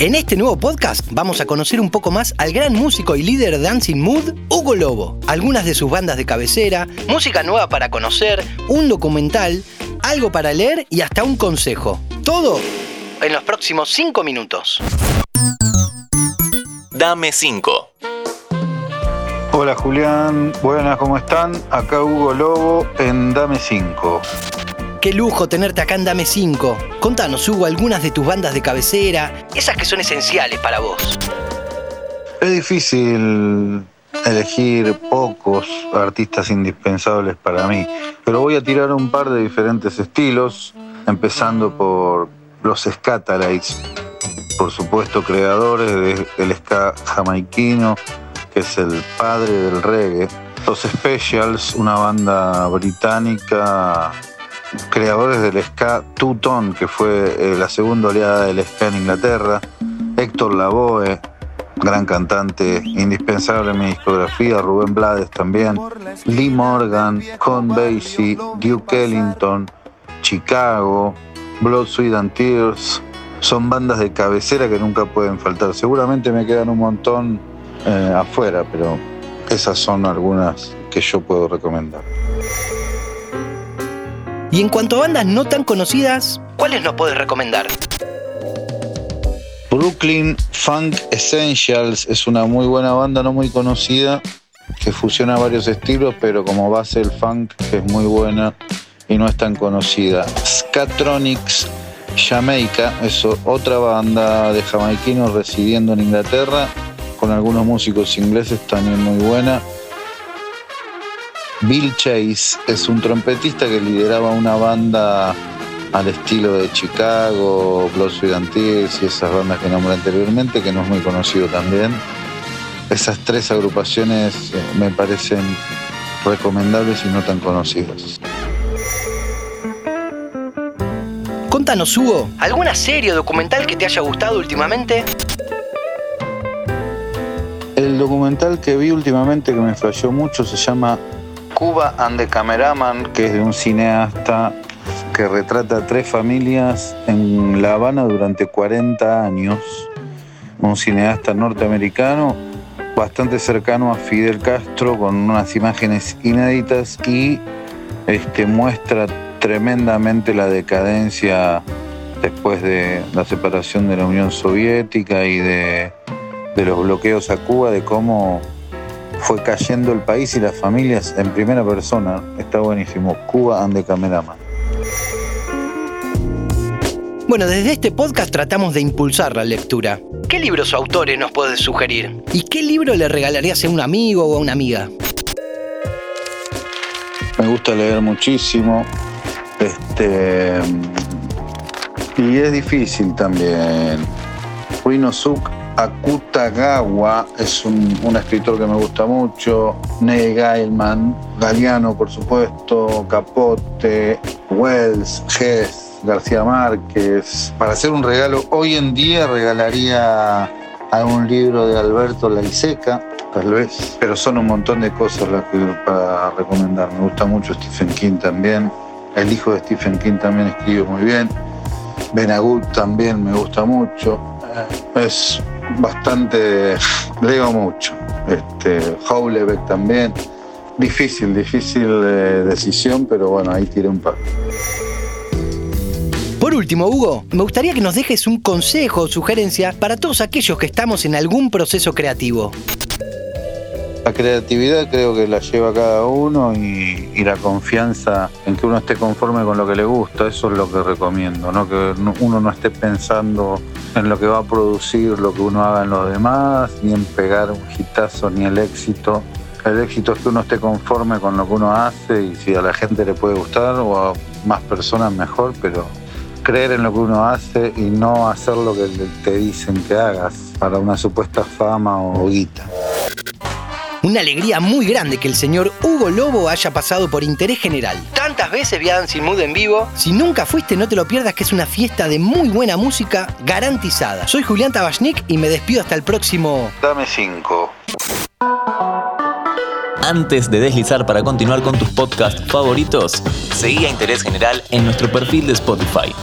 En este nuevo podcast vamos a conocer un poco más al gran músico y líder de Dancing Mood, Hugo Lobo, algunas de sus bandas de cabecera, música nueva para conocer, un documental, algo para leer y hasta un consejo. Todo en los próximos 5 minutos. Dame 5. Hola Julián, buenas, ¿cómo están? Acá Hugo Lobo en Dame 5. Qué lujo tenerte acá en Dame 5. Contanos, Hugo, algunas de tus bandas de cabecera, esas que son esenciales para vos. Es difícil elegir pocos artistas indispensables para mí, pero voy a tirar un par de diferentes estilos, empezando por los Scatalites, por supuesto creadores del ska jamaiquino, que es el padre del reggae. Los Specials, una banda británica, creadores del ska Two Tone, que fue eh, la segunda oleada del ska en Inglaterra. Héctor Lavoe, gran cantante, indispensable en mi discografía. Rubén Blades también. Lee Morgan, Con Basie, Duke Ellington, Chicago, Blood, Sweat and Tears. Son bandas de cabecera que nunca pueden faltar. Seguramente me quedan un montón eh, afuera, pero esas son algunas que yo puedo recomendar. Y en cuanto a bandas no tan conocidas, ¿cuáles nos puedes recomendar? Brooklyn Funk Essentials es una muy buena banda, no muy conocida, que fusiona varios estilos, pero como base el funk es muy buena y no es tan conocida. Scatronics Jamaica es otra banda de jamaiquinos residiendo en Inglaterra con algunos músicos ingleses también muy buena. Bill Chase es un trompetista que lideraba una banda al estilo de Chicago, Blood Sweat y esas bandas que nombré anteriormente, que no es muy conocido también. Esas tres agrupaciones eh, me parecen recomendables y no tan conocidas. Contanos, Hugo, ¿alguna serie o documental que te haya gustado últimamente? El documental que vi últimamente que me falló mucho se llama Cuba and the Cameraman, que es de un cineasta que retrata a tres familias en La Habana durante 40 años. Un cineasta norteamericano bastante cercano a Fidel Castro con unas imágenes inéditas y este, muestra tremendamente la decadencia después de la separación de la Unión Soviética y de de los bloqueos a Cuba, de cómo fue cayendo el país y las familias en primera persona. Está buenísimo. Cuba and the Cameraman. Bueno, desde este podcast tratamos de impulsar la lectura. ¿Qué libros o autores nos puedes sugerir? ¿Y qué libro le regalarías a un amigo o a una amiga? Me gusta leer muchísimo. Este. Y es difícil también. Rino Suk Akutagawa es un, escritor que me gusta mucho, Neil Gaiman, Galeano por supuesto, Capote, Wells, Hess, García Márquez. Para hacer un regalo, hoy en día regalaría algún libro de Alberto Laiseca, tal vez, pero son un montón de cosas las que para recomendar. Me gusta mucho Stephen King también, el hijo de Stephen King también escribe muy bien, Benagut también me gusta mucho. Es bastante, leo mucho. Este, Howlebeck también. Difícil, difícil eh, decisión, pero bueno, ahí tiré un par. Por último, Hugo, me gustaría que nos dejes un consejo o sugerencia para todos aquellos que estamos en algún proceso creativo. La creatividad creo que la lleva cada uno y, y, la confianza en que uno esté conforme con lo que le gusta, eso es lo que recomiendo, ¿no? que uno no esté pensando en lo que va a producir lo que uno haga en los demás, ni en pegar un hitazo, ni el éxito. El éxito es que uno esté conforme con lo que uno hace y si a la gente le puede gustar o a más personas mejor, pero creer en lo que uno hace y no hacer lo que te dicen que hagas para una supuesta fama o guita. Una alegría muy grande que el señor Hugo Lobo haya pasado por interés general. Tantas veces vi a Dancing Mood en vivo. Si nunca fuiste, no te lo pierdas, que es una fiesta de muy buena música garantizada. Soy Julián Tabachnik y me despido hasta el próximo. Dame 5. Antes de deslizar para continuar con tus podcasts favoritos, seguí a Interés General en nuestro perfil de Spotify.